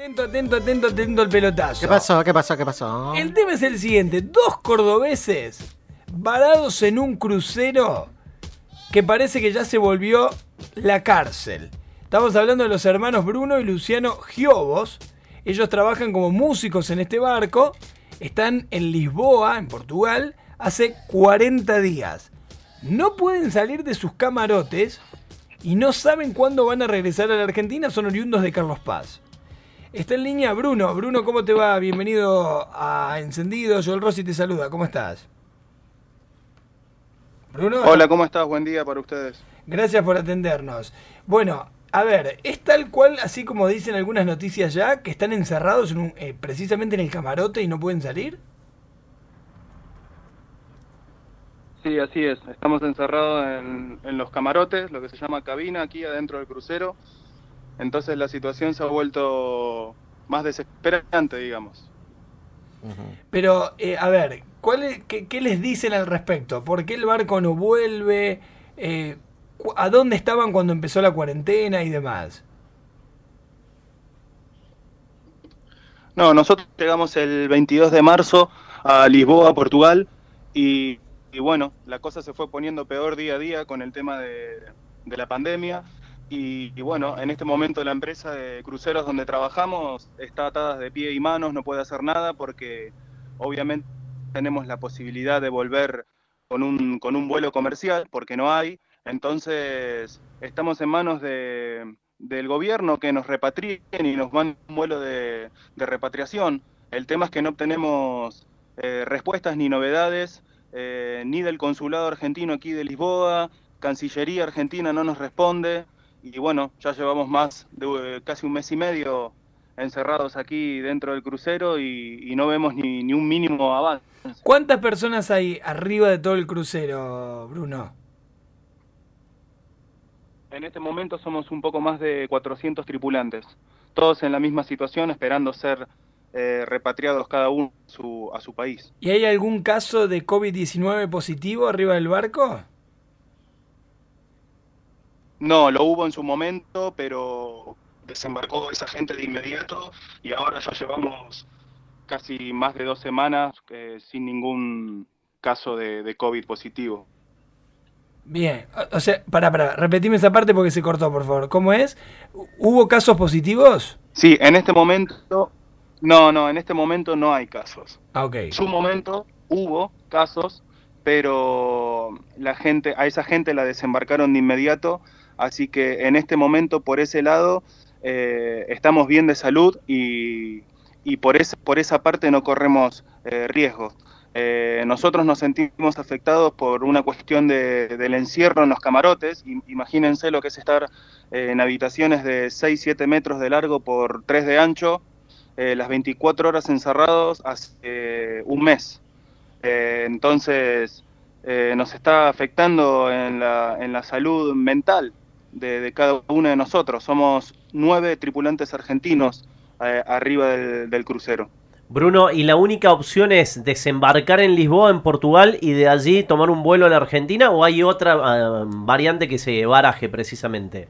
Atento, atento, atento, atento al pelotazo. ¿Qué pasó? ¿Qué pasó? ¿Qué pasó? El tema es el siguiente. Dos cordobeses varados en un crucero que parece que ya se volvió la cárcel. Estamos hablando de los hermanos Bruno y Luciano Giobos. Ellos trabajan como músicos en este barco. Están en Lisboa, en Portugal, hace 40 días. No pueden salir de sus camarotes y no saben cuándo van a regresar a la Argentina. Son oriundos de Carlos Paz. Está en línea Bruno. Bruno, ¿cómo te va? Bienvenido a Encendido. Joel Rossi te saluda. ¿Cómo estás? Bruno. Hola, ¿cómo estás? Buen día para ustedes. Gracias por atendernos. Bueno, a ver, ¿es tal cual, así como dicen algunas noticias ya, que están encerrados eh, precisamente en el camarote y no pueden salir? Sí, así es. Estamos encerrados en, en los camarotes, lo que se llama cabina, aquí adentro del crucero. Entonces la situación se ha vuelto más desesperante, digamos. Pero, eh, a ver, ¿cuál qué, les dicen al respecto? ¿Por qué el barco no vuelve? Eh, ¿A dónde estaban cuando empezó la cuarentena y demás? No, nosotros llegamos el 22 de marzo a Lisboa, Portugal, y, bueno, la cosa se fue poniendo peor día a día con el tema de, de la pandemia. Y, bueno, en este momento la empresa de cruceros donde trabajamos está atada de pie y manos, no puede hacer nada porque obviamente tenemos la posibilidad de volver con un, con un vuelo comercial porque no hay. Entonces estamos en manos de, del gobierno que nos repatrien y nos manden un vuelo de, repatriación. El tema es que no obtenemos eh, respuestas ni novedades, eh, ni del consulado argentino aquí de Lisboa, Cancillería Argentina no nos responde y bueno, ya llevamos más de eh, casi un mes y medio encerrados aquí dentro del crucero y, no vemos ni, ni, un mínimo avance. ¿Cuántas personas hay arriba de todo el crucero, Bruno? En este momento somos un poco más de 400 tripulantes, todos en la misma situación esperando ser eh, repatriados cada uno a su, a su país. ¿Y hay algún caso de COVID-19 positivo arriba del barco? No, lo hubo en su momento, pero desembarcó esa gente de inmediato y ahora ya llevamos casi más de dos semanas eh, sin ningún caso de, COVID positivo. Bien, o sea, para, para, repetime esa parte porque se cortó, por favor. ¿Cómo es? ¿Hubo casos positivos? Sí, en este momento, no, no, en este momento no hay casos. Ah, ok. En su momento hubo casos, pero la gente, a esa gente la desembarcaron de inmediato Así que en este momento, por ese lado, eh, estamos bien de salud y, por, por esa parte no corremos eh, riesgos. Eh, nosotros nos sentimos afectados por una cuestión del encierro en los camarotes. Imagínense lo que es estar en habitaciones de 6-7 metros de largo por 3 de ancho, las 24 horas encerrados hace un mes. entonces, nos está afectando en la, en la salud mental de, cada uno de nosotros. Somos nueve tripulantes argentinos eh, arriba del, crucero. Bruno, ¿y la única opción es desembarcar en Lisboa, en Portugal, y de allí tomar un vuelo a la Argentina o hay otra ah, variante que se baraje precisamente?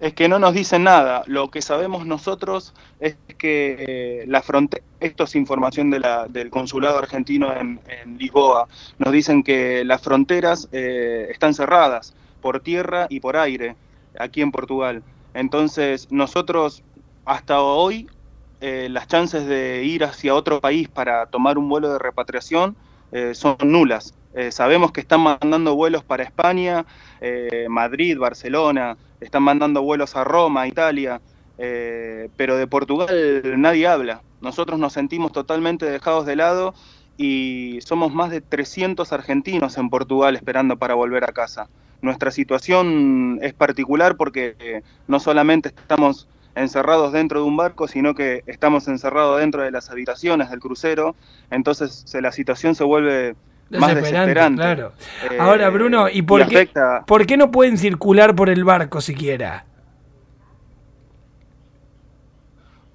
Es que no nos dicen nada. Lo que sabemos nosotros es que eh, la frontera, esto es información de la, del consulado argentino en, Lisboa, nos dicen que las fronteras eh, están cerradas por tierra y por aire aquí en Portugal. Entonces nosotros hasta hoy eh, las chances de ir hacia otro país para tomar un vuelo de repatriación son nulas. sabemos que están mandando vuelos para España, Madrid, Barcelona, están mandando vuelos a Roma, Italia, eh, pero de Portugal nadie habla. Nosotros nos sentimos totalmente dejados de lado y somos más de 300 argentinos en Portugal esperando para volver a casa. Nuestra situación es particular porque eh, no solamente estamos encerrados dentro de un barco, sino que estamos encerrados dentro de las habitaciones del crucero, entonces la situación se vuelve más desesperante. Claro. Ahora, Bruno, ¿y por, qué, por qué no pueden circular por el barco siquiera?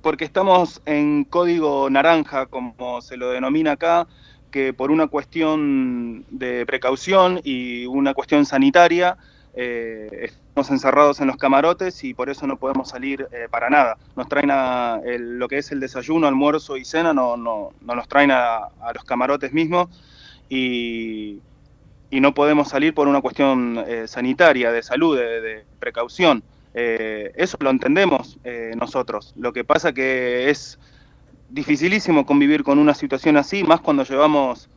Porque estamos en código naranja, como se lo denomina acá, que por una cuestión de precaución y una cuestión sanitaria eh, estamos encerrados en los camarotes y por eso no podemos salir eh, para nada. Nos traen a lo que es el desayuno, almuerzo y cena, no, no, no nos traen a, los camarotes mismos y, y, no podemos salir por una cuestión eh, sanitaria, de salud, de, precaución. eso lo entendemos nosotros. Lo que pasa que es dificilísimo convivir con una situación así, más cuando llevamos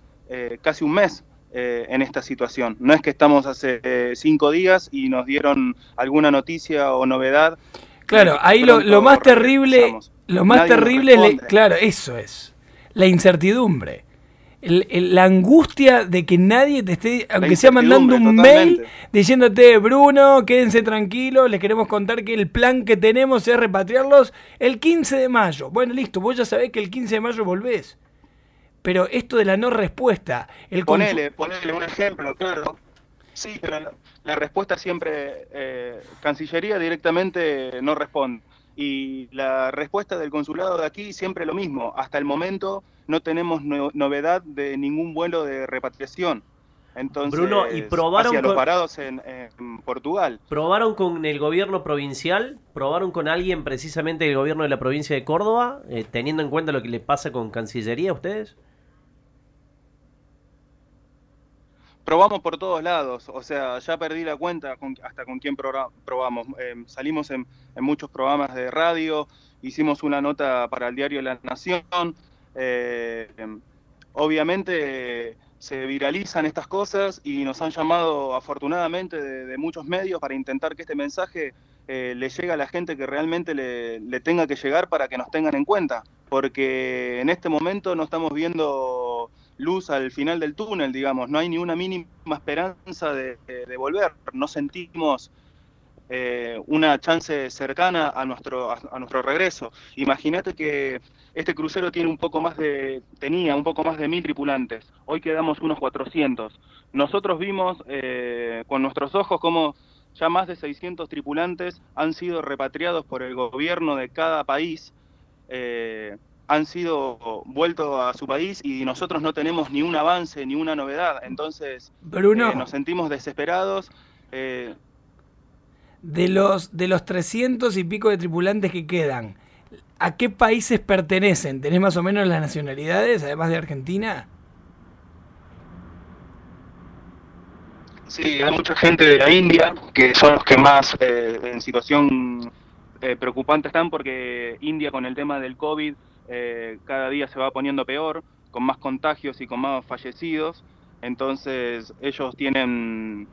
casi un mes eh, en esta situación. No es que estamos hace eh, cinco días y nos dieron alguna noticia o novedad. Claro, ahí lo, más terrible, lo más terrible, claro, eso es, la incertidumbre. la angustia de que nadie te esté, aunque sea mandando un mail diciéndote, Bruno, quédense tranquilos, les queremos contar que el plan que tenemos es repatriarlos el 15 de mayo. Bueno, listo, vos ya sabés que el 15 de mayo volvés pero esto de la no respuesta. El ponele, ponele un ejemplo, claro. Sí, pero la, respuesta siempre, eh, Cancillería directamente no responde. Y la respuesta del consulado de aquí siempre lo mismo. Hasta el momento no tenemos novedad de ningún vuelo de repatriación. Entonces, Bruno, ¿y probaron los parados en, Portugal? ¿Probaron con el gobierno provincial? ¿Probaron con alguien precisamente del gobierno de la provincia de Córdoba, eh, teniendo en cuenta lo que le pasa con Cancillería a ustedes? Probamos por todos lados, o sea, ya perdí la cuenta hasta con quién probamos. Eh, salimos en, muchos programas de radio, hicimos una nota para el diario La Nación. Eh, obviamente se viralizan estas cosas y nos han llamado afortunadamente de, muchos medios para intentar que este mensaje eh, le llegue a la gente que realmente le, le tenga que llegar para que nos tengan en cuenta, porque en este momento no estamos viendo luz al final del túnel, digamos, no hay ni una mínima esperanza de, volver, no sentimos eh, una chance cercana a nuestro, a, nuestro regreso. Imagínate que este crucero tiene un poco más de, tenía un poco más de mil tripulantes, hoy quedamos unos 400. Nosotros vimos eh, con nuestros ojos cómo ya más de 600 tripulantes han sido repatriados por el gobierno de cada país. Eh, han sido vueltos a su país y nosotros no tenemos ni un avance ni una novedad. Entonces Bruno, eh, nos sentimos desesperados. Eh, de los de los 300 y pico de tripulantes que quedan, ¿a qué países pertenecen? ¿Tenés más o menos las nacionalidades, además de Argentina? Sí, hay mucha gente de la India, que son los que más eh, en situación preocupante están, porque India con el tema del COVID eh, cada día se va poniendo peor, con más contagios y con más fallecidos. Entonces ellos tienen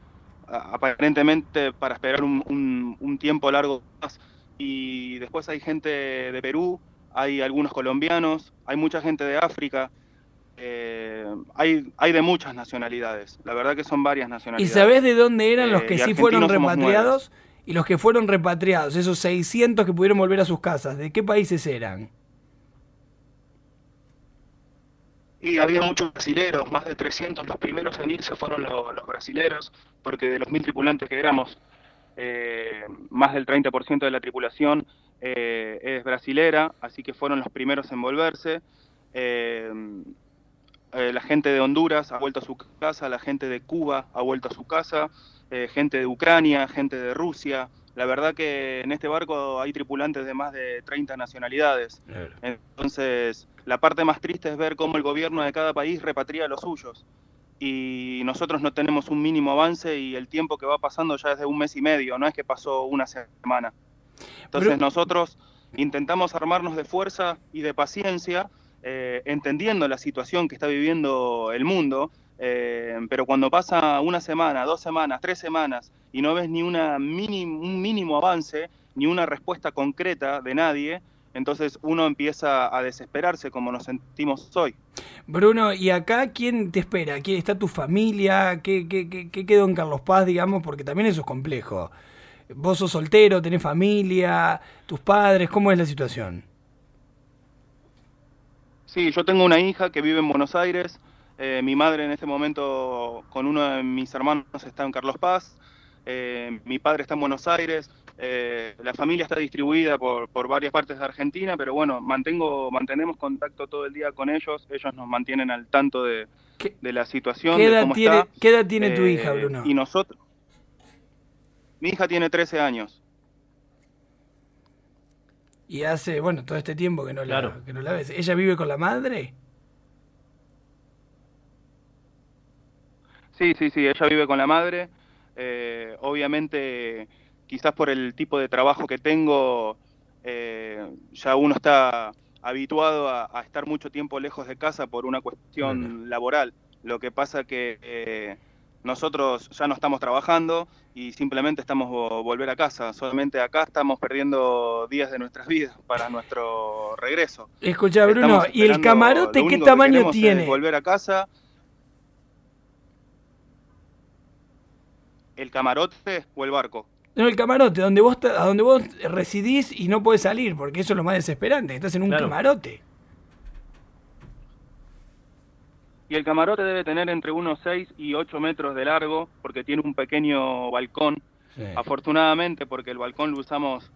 aparentemente para esperar un, tiempo largo más. Y después hay gente de Perú, hay algunos colombianos, hay mucha gente de África. Eh, hay, hay de muchas nacionalidades, la verdad que son varias nacionalidades. ¿Y sabés de dónde eran los eh, que sí fueron repatriados? Y los que fueron repatriados, esos 600 que pudieron volver a sus casas, ¿de qué países eran? Y había muchos brasileros, más de 300. Los primeros en irse fueron los, brasileros, porque de los mil tripulantes que éramos, eh, más del 30% de la tripulación eh, es brasilera, así que fueron los primeros en volverse. Eh, la gente de Honduras ha vuelto a su casa, la gente de Cuba ha vuelto a su casa, gente de Ucrania, gente de Rusia. La verdad que en este barco hay tripulantes de más de 30 nacionalidades. Entonces, la parte más triste es ver cómo el gobierno de cada país repatria a los suyos. Y nosotros no tenemos un mínimo avance y el tiempo que va pasando ya es de un mes y medio, no es que pasó una semana. Entonces nosotros intentamos armarnos de fuerza y de paciencia, eh, entendiendo la situación que está viviendo el mundo, eh, pero cuando pasa una semana, dos semanas, tres semanas y no ves ni una un mínimo avance, ni una respuesta concreta de nadie, entonces uno empieza a desesperarse como nos sentimos hoy. Bruno, ¿y acá quién te espera? ¿Quién está tu familia? ¿Qué, qué, qué, quedó en Carlos Paz, digamos? Porque también eso es complejo. Vos sos soltero, tenés familia, tus padres, ¿cómo es la situación? Sí, yo tengo una hija que vive en Buenos Aires. Eh, mi madre en este momento con uno de mis hermanos está en Carlos Paz. Eh, mi padre está en Buenos Aires. Eh, la familia está distribuida por, por, varias partes de Argentina, pero bueno, mantengo, mantenemos contacto todo el día con ellos, ellos nos mantienen al tanto de, de la situación. ¿Qué edad, tiene, ¿qué edad tiene tu hija, Bruno? Y nosotros, Mi hija tiene 13 años. Y hace, bueno, todo este tiempo que no, Claro. la, que no la ves. ¿Ella vive con la madre? Sí, sí, sí, ella vive con la madre. Eh, obviamente, quizás por el tipo de trabajo que tengo, eh, ya uno está habituado a, a estar mucho tiempo lejos de casa por una cuestión laboral. Lo que pasa que eh, nosotros ya no estamos trabajando y simplemente estamos vo- volver a casa. Solamente acá estamos perdiendo días de nuestras vidas para nuestro regreso. Escucha, Bruno, ¿y el camarote qué que tamaño tiene? volver a casa. ¿El camarote o el barco? No, el camarote, donde vos, a donde vos residís y no podés salir, porque eso es lo más desesperante. Estás en un Claro. camarote. Y el camarote debe tener entre unos 6 y 8 metros de largo, porque tiene un pequeño balcón. Afortunadamente, porque el balcón lo usamos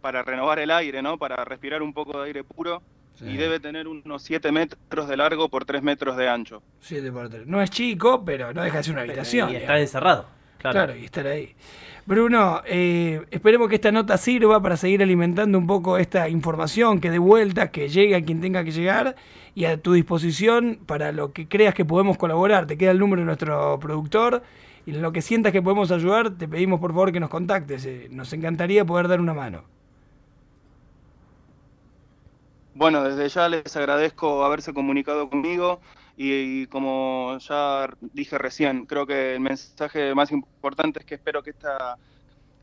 para renovar el aire, ¿no? Para respirar un poco de aire puro. Sí. Y debe tener unos 7 metros de largo por 3 metros de ancho. Siete por tres. No es chico, pero no deja de ser una habitación. y digamos. está encerrado. Claro. Claro, y estar ahí. Bruno, eh, esperemos que esta nota sirva para seguir alimentando un poco esta información, que de vuelta, que llegue a quien tenga que llegar y a tu disposición para lo que creas que podemos colaborar. Te queda el número de nuestro productor y en lo que sientas que podemos ayudar, te pedimos por favor que nos contactes. eh, nos encantaría poder dar una mano. Bueno, desde ya les agradezco haberse comunicado conmigo y, como ya dije recién, creo que el mensaje más importante es que espero que esta,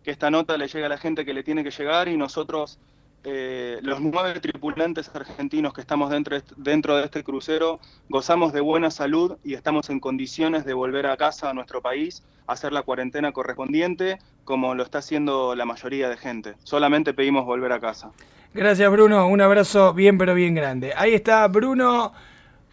que esta nota le llegue a la gente que le tiene que llegar y nosotros, eh, los nueve tripulantes argentinos que estamos dentro, dentro de este crucero, gozamos de buena salud y estamos en condiciones de volver a casa, a nuestro país, a hacer la cuarentena correspondiente, como lo está haciendo la mayoría de gente. Solamente pedimos volver a casa. Gracias Bruno, un abrazo bien pero bien grande. Ahí está Bruno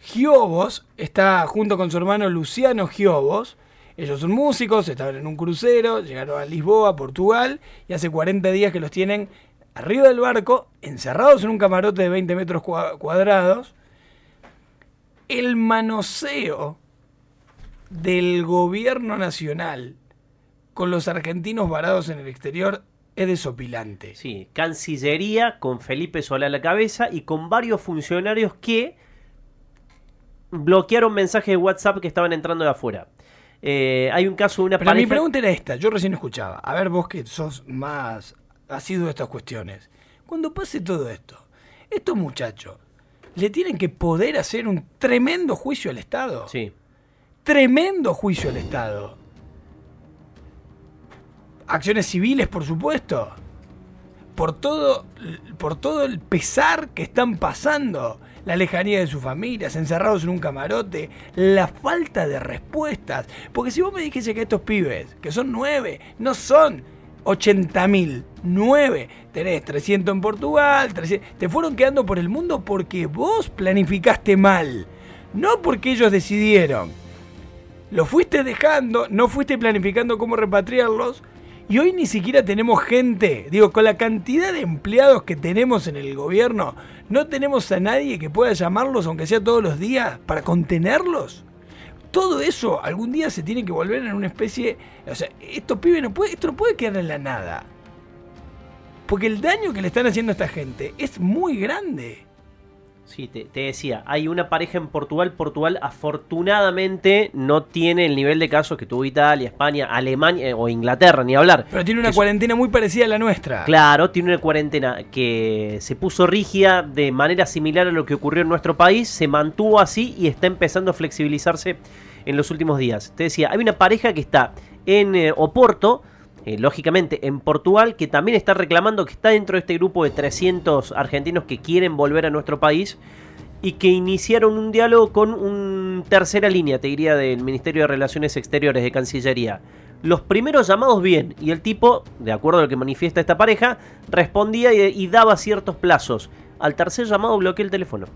Giobos, está junto con su hermano Luciano Giobos. Ellos son músicos, estaban en un crucero, llegaron a Lisboa, Portugal, y hace 40 días que los tienen arriba del barco, encerrados en un camarote de 20 metros cua- cuadrados. El manoseo del gobierno nacional con los argentinos varados en el exterior es desopilante. Sí, Cancillería con Felipe Solá a la cabeza y con varios funcionarios que bloquearon mensajes de WhatsApp que estaban entrando de afuera. Eh, hay un caso de una Pero mi pregunta era esta, yo recién escuchaba, a ver vos que sos más asiduo de estas cuestiones, cuando pase todo esto, estos muchachos le tienen que poder hacer un tremendo juicio al Estado, Sí, tremendo juicio al Estado, acciones civiles por supuesto, por todo, por todo el pesar que están pasando, la lejanía de sus familias, encerrados en un camarote, la falta de respuestas. Porque si vos me dijese que estos pibes, que son nueve, no son 80 mil, nueve, tenés 300 en Portugal, 300, te fueron quedando por el mundo porque vos planificaste mal, no porque ellos decidieron. Lo fuiste dejando, no fuiste planificando cómo repatriarlos. Y hoy ni siquiera tenemos gente, digo, con la cantidad de empleados que tenemos en el gobierno, no tenemos a nadie que pueda llamarlos, aunque sea todos los días, para contenerlos. Todo eso algún día se tiene que volver en una especie... O sea, estos pibes no puede, esto no puede quedar en la nada. Porque el daño que le están haciendo a esta gente es muy grande. Sí, te, te decía, hay una pareja en Portugal. Portugal afortunadamente no tiene el nivel de casos que tuvo Italia, España, Alemania eh, o Inglaterra, ni hablar. Pero tiene una cuarentena muy parecida a la nuestra. Claro, tiene una cuarentena que se puso rígida de manera similar a lo que ocurrió en nuestro país, se mantuvo así y está empezando a flexibilizarse en los últimos días. Te decía, hay una pareja que está en eh, Oporto, eh, lógicamente en Portugal, que también está reclamando que está dentro de este grupo de 300 argentinos que quieren volver a nuestro país y que iniciaron un diálogo con un tercera línea, te diría, del Ministerio de Relaciones Exteriores de Cancillería. Los primeros llamados bien, y el tipo, de acuerdo a lo que manifiesta esta pareja, respondía y, y daba ciertos plazos. Al tercer llamado bloqueó el teléfono.